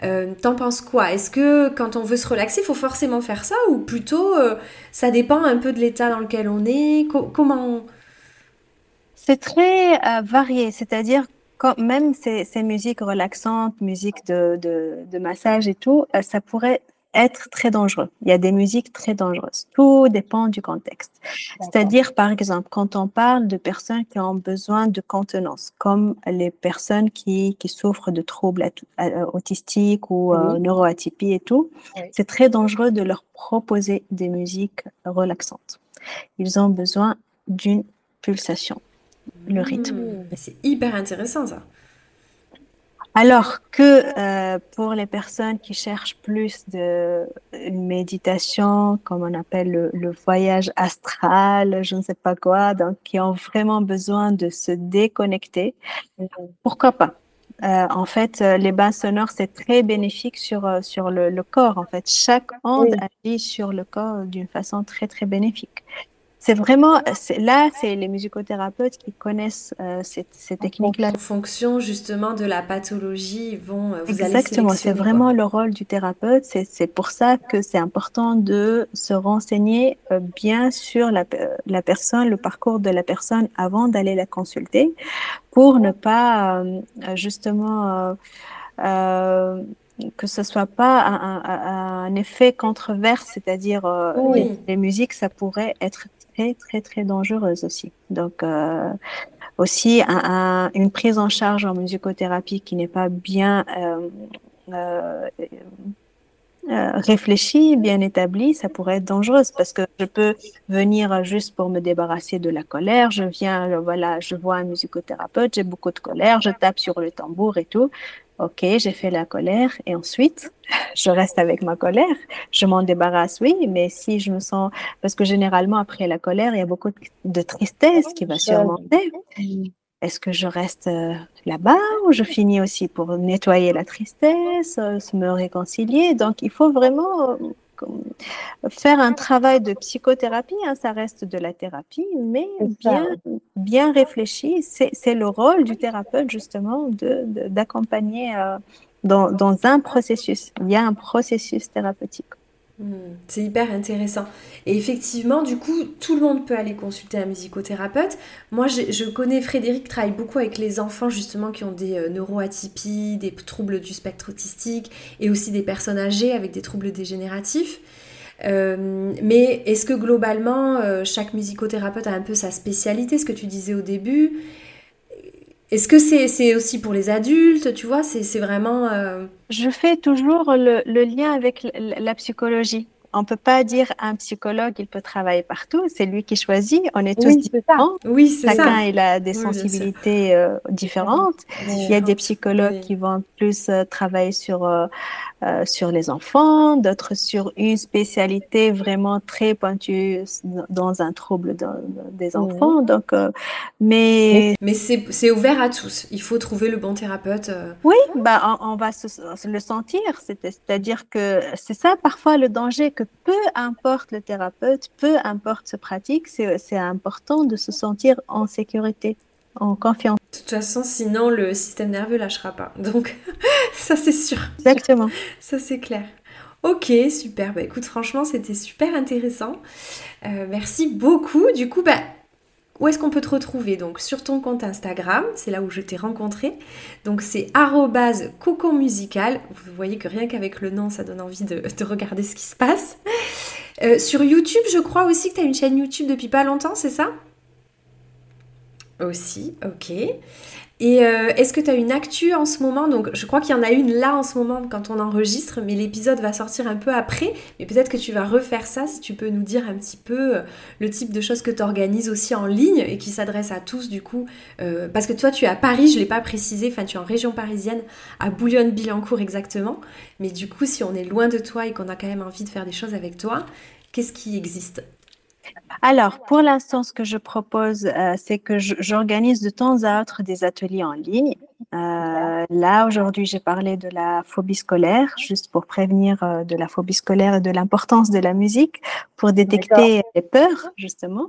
euh, t'en penses quoi? Est-ce que quand on veut se relaxer, il faut forcément faire ça ou plutôt ça dépend un peu de l'état dans lequel on est? Comment C'est très varié, c'est-à-dire même ces, musiques relaxantes, musiques de, massage et tout, euh, ça pourrait être très dangereux. Il y a des musiques très dangereuses. Tout dépend du contexte. C'est-à-dire, par exemple, quand on parle de personnes qui ont besoin de contenance, comme les personnes qui, souffrent de troubles euh, autistiques ou euh, neuroatypie et tout, c'est très dangereux de leur proposer des musiques relaxantes. Ils ont besoin d'une pulsation le rythme. Mmh. C'est hyper intéressant ça. Alors que euh, pour les personnes qui cherchent plus de une méditation, comme on appelle le, voyage astral, je ne sais pas quoi, donc qui ont vraiment besoin de se déconnecter, pourquoi pas? Euh, en fait, les bains sonores, c'est très bénéfique sur, euh, sur le, corps. En fait, chaque onde agit sur le corps d'une façon très, très bénéfique. C'est vraiment, là, c'est les musicothérapeutes qui connaissent euh, ces, techniques-là. En fonction justement de la pathologie, vont euh, vous Exactement, c'est vraiment le rôle du thérapeute. C'est pour ça que c'est important de se renseigner euh, bien sur la, la, personne, le parcours de la personne avant d'aller la consulter, pour ne pas justement que ce soit pas un, effet controverse, c'est-à-dire les, musiques, ça pourrait être très, très, très dangereuse aussi. Donc, euh, aussi, une prise en charge en musicothérapie qui n'est pas bien euh, euh, réfléchie, bien établie, ça pourrait être dangereuse parce que je peux venir juste pour me débarrasser de la colère. Je viens, voilà, je vois un musicothérapeute, j'ai beaucoup de colère, je tape sur le tambour et tout. Ok, j'ai fait la colère et ensuite, je reste avec ma colère. Je m'en débarrasse, oui, mais si je me sens... Parce que généralement, après la colère, il y a beaucoup de tristesse qui va surmonter. est-ce que je reste là-bas ou je finis aussi pour nettoyer la tristesse, se me réconcilier? Donc, il faut vraiment faire un travail de psychothérapie, hein, ça reste de la thérapie, mais bien, bien réfléchi. C'est le rôle du thérapeute justement d'accompagner de, dans, dans, un processus. Il y a un processus thérapeutique. Hmm, c'est hyper intéressant. Et effectivement, du coup, tout le monde peut aller consulter un musicothérapeute. Moi, je, connais Frédéric travaille beaucoup avec les enfants justement qui ont des euh, neuroatypies, des troubles du spectre autistique et aussi des personnes âgées avec des troubles dégénératifs. Euh, mais est-ce que globalement, euh, chaque musicothérapeute a un peu sa spécialité, ce que tu disais au début? Est-ce que c'est aussi pour les adultes, tu vois C'est vraiment... Euh, Je fais toujours le, lien avec la psychologie. On ne peut pas dire un psychologue, il peut travailler partout. C'est lui qui choisit. On est tous différents. Oui, c'est ça. Chacun il a des sensibilités euh, différentes. Il y a des psychologues qui vont plus euh, travailler sur euh, sur les enfants, d'autres sur une spécialité vraiment très pointue dans un trouble des enfants. Donc, mais mais c'est ouvert à tous. Il faut trouver le bon thérapeute. Oui, bah on, va se, le sentir. C'est-à-dire que c'est ça parfois le danger que peu importe le thérapeute, peu importe ce pratique, c'est important de se sentir en sécurité en confiance. De toute façon, sinon le système nerveux lâchera pas. Donc ça c'est sûr. Exactement. Ça c'est clair. Ok, super. Bah écoute, franchement, c'était super intéressant. Euh, merci beaucoup. Du coup, bah, où est-ce qu'on peut te retrouver Donc sur ton compte Instagram, c'est là où je t'ai rencontré. Donc c'est coco musical. Vous voyez que rien qu'avec le nom, ça donne envie de, regarder ce qui se passe. Euh, sur YouTube, je crois aussi que tu as une chaîne YouTube depuis pas longtemps, c'est ça? Aussi, ok. Et euh, est-ce que tu as une actu en ce moment? Donc, je crois qu'il y en a une là en ce moment quand on enregistre, mais l'épisode va sortir un peu après. Mais peut-être que tu vas refaire ça si tu peux nous dire un petit peu euh, le type de choses que tu organises aussi en ligne et qui s'adresse à tous du coup. Euh, parce que toi, tu es à Paris, je ne l'ai pas précisé, enfin, tu es en région parisienne, à Bouillon-Billancourt exactement. Mais du coup, si on est loin de toi et qu'on a quand même envie de faire des choses avec toi, qu'est-ce qui existe? Alors, pour l'instant, ce que je propose, euh, c'est que j'organise de temps à autre des ateliers en ligne. Euh, là, aujourd'hui, j'ai parlé de la phobie scolaire, juste pour prévenir euh, de la phobie scolaire et de l'importance de la musique, pour détecter les peurs, justement.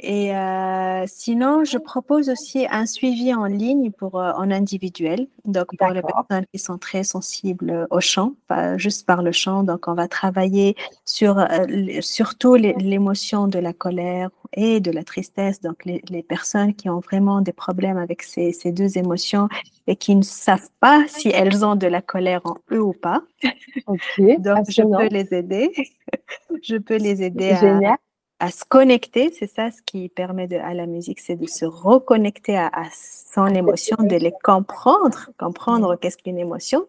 Et euh, sinon, je propose aussi un suivi en ligne pour euh, en individuel. Donc pour les personnes qui sont très sensibles au chant, pas juste par le chant. Donc on va travailler sur euh, surtout l'émotion de la colère et de la tristesse. Donc les, les, personnes qui ont vraiment des problèmes avec ces, ces, deux émotions et qui ne savent pas si elles ont de la colère en eux ou pas. Donc je peux les aider. je peux les aider à, à se connecter, c'est ça ce qui permet de, à la musique, c'est de se reconnecter à, son émotion, de les comprendre, comprendre qu'est-ce qu'une émotion.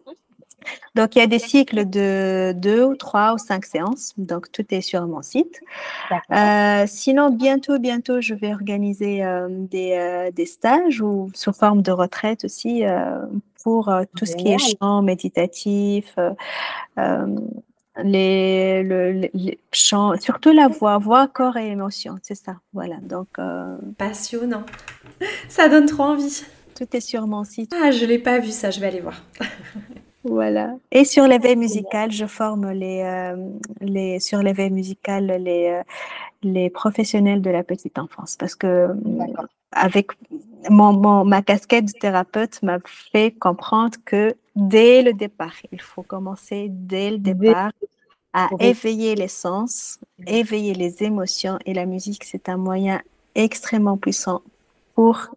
Donc, il y a des cycles de deux ou trois ou cinq séances. Donc, tout est sur mon site. Euh, sinon, bientôt, bientôt, je vais organiser euh, des, euh, des, stages ou sous forme de retraite aussi pour tout ce qui est chant méditatif, les, le, chants, surtout la voix, voix, corps et émotion, c'est ça. Voilà, donc. Euh, Passionnant. Ça donne trop envie. Tout est sur mon site. Ah, je l'ai pas vu ça, je vais aller voir. voilà. Et sur l'éveil musical, je forme les, euh, les sur l'éveil musical les, euh, les professionnels de la petite enfance parce que avec mon, ma casquette de thérapeute m'a fait comprendre que dès le départ, il faut commencer dès le départ à éveiller les sens, éveiller les émotions et la musique, c'est un moyen extrêmement puissant pour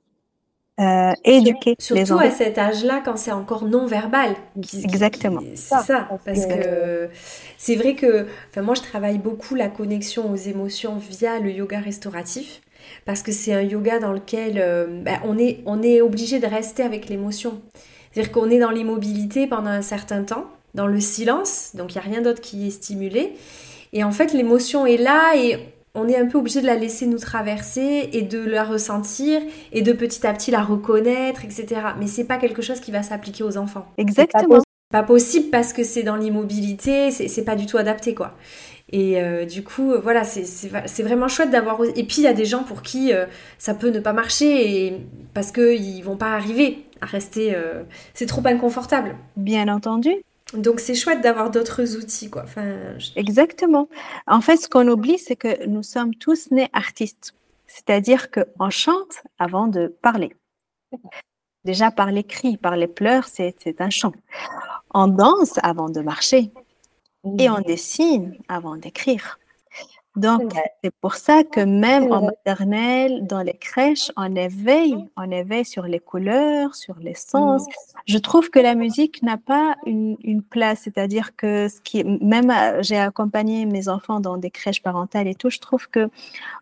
euh, éduquer Surtout les enfants. à cet âge-là, quand c'est encore non verbal. Exactement. C'est ça, parce que c'est vrai que, moi, je travaille beaucoup la connexion aux émotions via le yoga restauratif parce que c'est un yoga dans lequel euh, ben, on, est, on est obligé de rester avec l'émotion. C'est-à-dire qu'on est dans l'immobilité pendant un certain temps, dans le silence, donc il n'y a rien d'autre qui est stimulé. Et en fait, l'émotion est là et on est un peu obligé de la laisser nous traverser et de la ressentir et de petit à petit la reconnaître, etc. Mais c'est pas quelque chose qui va s'appliquer aux enfants. Exactement. Pas possible parce que c'est dans l'immobilité, c'est pas du tout adapté quoi. Et euh, du coup, voilà, c'est vraiment chouette d'avoir. Et puis, il y a des gens pour qui ça peut ne pas marcher et... parce qu'ils vont pas arriver à rester. c'est trop inconfortable. Bien entendu. Donc c'est chouette d'avoir d'autres outils, quoi. Exactement. En fait, ce qu'on oublie, c'est que nous sommes tous nés artistes. C'est-à-dire qu'on chante avant de parler. Déjà par les cris, par les pleurs, c'est un chant. On danse avant de marcher. Et on dessine avant d'écrire. Donc, c'est pour ça que même en maternelle, dans les crèches, on éveille, on éveille sur les couleurs, sur les sens. Je trouve que la musique n'a pas une, place, c'est-à-dire que ce qui, même euh, j'ai accompagné mes enfants dans des crèches parentales et tout, je trouve que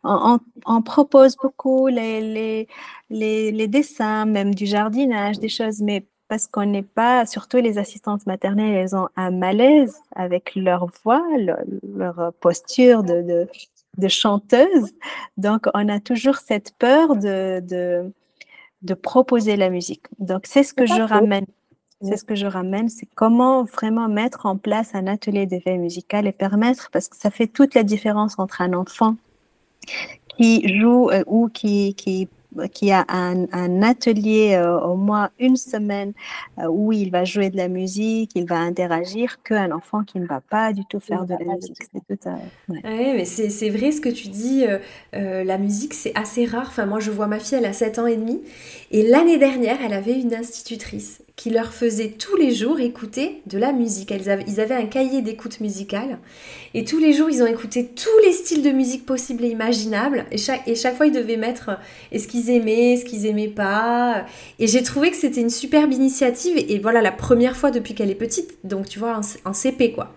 on, propose beaucoup les, les, les, les dessins, même du jardinage, des choses, mais parce qu'on n'est pas, surtout les assistantes maternelles, elles ont un malaise avec leur voix, leur, posture de, de, chanteuse. Donc, on a toujours cette peur de, de, proposer la musique. Donc, c'est ce que je ramène. C'est ce que je ramène, c'est comment vraiment mettre en place un atelier d'éveil musical et permettre, parce que ça fait toute la différence entre un enfant qui joue euh, ou qui, qui qui a un, atelier euh, au moins une semaine euh, où il va jouer de la musique, il va interagir, qu'un enfant qui ne va pas du tout faire de la musique. C'est tout ouais. mais c'est vrai ce que tu dis. Euh, la musique, c'est assez rare. Enfin, moi, je vois ma fille, elle a 7 ans et demi. Et l'année dernière, elle avait une institutrice qui leur faisait tous les jours écouter de la musique. Ils avaient, un cahier d'écoute musicale et tous les jours ils ont écouté tous les styles de musique possibles et imaginables. Et chaque, fois ils devaient mettre ce qu'ils aimaient, ce qu'ils aimaient pas. Et j'ai trouvé que c'était une superbe initiative. Et, voilà la première fois depuis qu'elle est petite, donc tu vois en CP quoi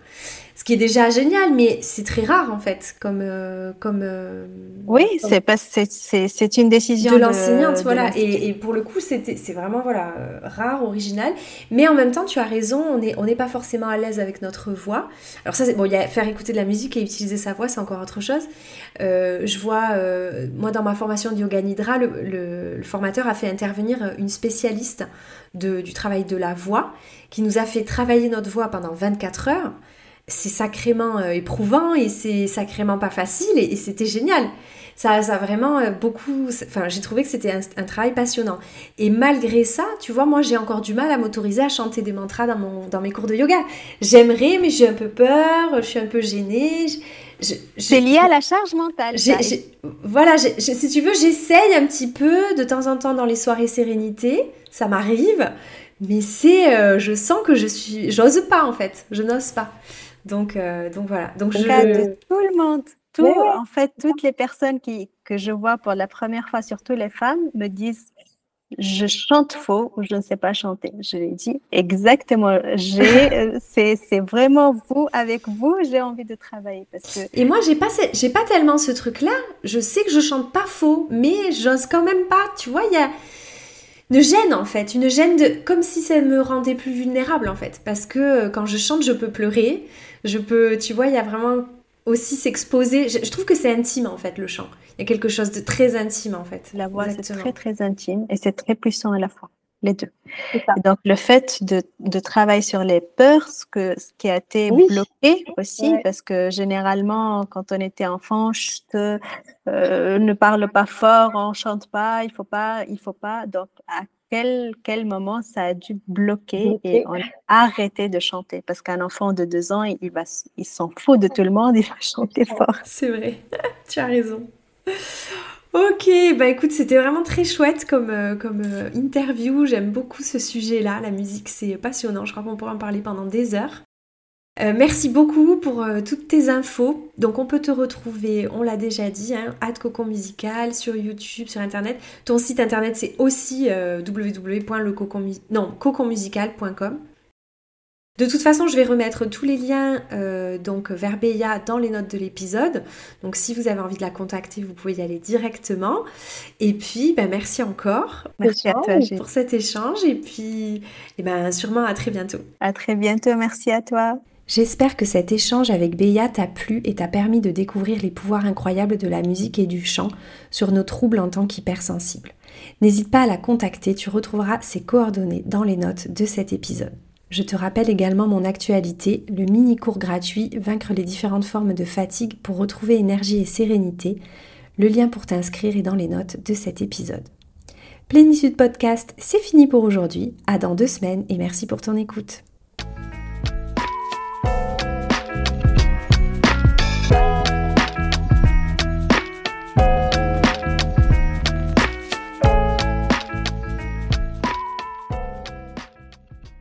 ce qui est déjà génial, mais c'est très rare en fait, comme euh, comme. Euh, oui, c'est pas c'est une décision de l'enseignante, voilà. Et, pour le coup, c'était c'est vraiment voilà rare, original, mais en même temps, tu as raison, on n'est on n'est pas forcément à l'aise avec notre voix. Alors ça, c'est bon, il y a faire écouter de la musique et utiliser sa voix, c'est encore autre chose. Euh, je vois, moi dans ma formation de yoga nidra, le, le, formateur a fait intervenir une spécialiste de, du travail de la voix qui nous a fait travailler notre voix pendant 24 heures c'est sacrément euh, éprouvant et c'est sacrément pas facile et, c'était génial. Ça, ça a vraiment euh, beaucoup. Enfin, j'ai trouvé que c'était un, travail passionnant. Et malgré ça, tu vois, moi j'ai encore du mal à m'autoriser à chanter des mantras dans, mon, dans mes cours de yoga. J'aimerais, mais j'ai un peu peur, je suis un peu gênée. C'est lié à la charge mentale. voilà, si tu veux, j'essaye un petit peu de temps en temps dans les soirées sérénité, ça m'arrive, mais c'est, euh, je sens que je suis, j'ose pas en fait, je n'ose pas. Donc, euh, donc voilà. Donc je... de tout le monde. Tout, en fait, toutes les personnes qui, que je vois pour la première fois, surtout les femmes, me disent je chante faux ou je ne sais pas chanter. Je l'ai dit exactement. J'ai, euh, c'est, c'est vraiment vous, avec vous, j'ai envie de travailler. Parce que... Et moi, j'ai pas, j'ai pas tellement ce truc-là. Je sais que je chante pas faux, mais j'ose quand même pas. Tu vois, il y a une gêne en fait, une gêne de comme si ça me rendait plus vulnérable en fait, parce que euh, quand je chante, je peux pleurer, je peux, tu vois, il y a vraiment aussi s'exposer. Je, trouve que c'est intime en fait le chant. Il y a quelque chose de très intime en fait. La voix c'est très très intime et c'est très puissant à la fois. Les deux. Donc le fait de, de, travailler sur les peurs, ce, que, ce qui a été bloqué aussi, parce que généralement quand on était enfant, je te, euh, ne parle pas fort, on chante pas, il faut pas, il faut pas. Donc à quel, quel moment ça a dû bloquer et on a arrêté de chanter? Parce qu'un enfant de deux ans, il, va, il s'en fout de tout le monde, il va chanter fort. C'est vrai, tu as raison. Ok, bah écoute, c'était vraiment très chouette comme, euh, comme euh, interview. J'aime beaucoup ce sujet-là. La musique, c'est passionnant. Je crois qu'on pourrait en parler pendant des heures. Euh, merci beaucoup pour euh, toutes tes infos. Donc on peut te retrouver, on l'a déjà dit, hein, Cocon Musical sur YouTube, sur Internet. Ton site Internet c'est aussi euh, www.coconmusical.com. De toute façon, je vais remettre tous les liens donc vers Béa dans les notes de l'épisode. Donc si vous avez envie de la contacter, vous pouvez y aller directement. Et puis, ben, merci encore merci à toi, pour cet échange. Et puis, et eh ben, sûrement à très bientôt. À très bientôt, merci à toi. J'espère que cet échange avec Béa t'a plu et t'a permis de découvrir les pouvoirs incroyables de la musique et du chant sur nos troubles en tant qu'hypersensibles. N'hésite pas à la contacter, tu retrouveras ses coordonnées dans les notes de cet épisode. Je te rappelle également mon actualité, le mini-cours gratuit Vaincre les différentes formes de fatigue pour retrouver énergie et sérénité. Le lien pour t'inscrire est dans les notes de cet épisode. Plénitude Podcast, c'est fini pour aujourd'hui. À dans deux semaines et merci pour ton écoute.